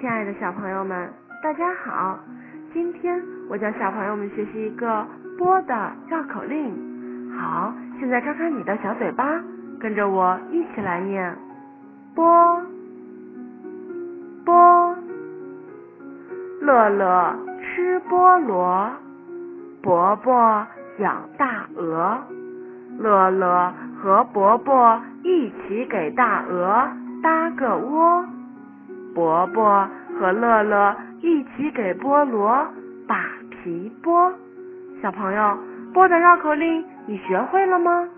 亲爱的小朋友们，大家好！今天我教小朋友们学习一个“波”的绕口令。好，现在张开你的小嘴巴，跟着我一起来念：波波。乐乐吃菠萝，伯伯养大鹅。乐乐和伯伯一起给大鹅搭个窝。伯伯和乐乐一起给菠萝把皮剥。小朋友，剥的绕口令你学会了吗？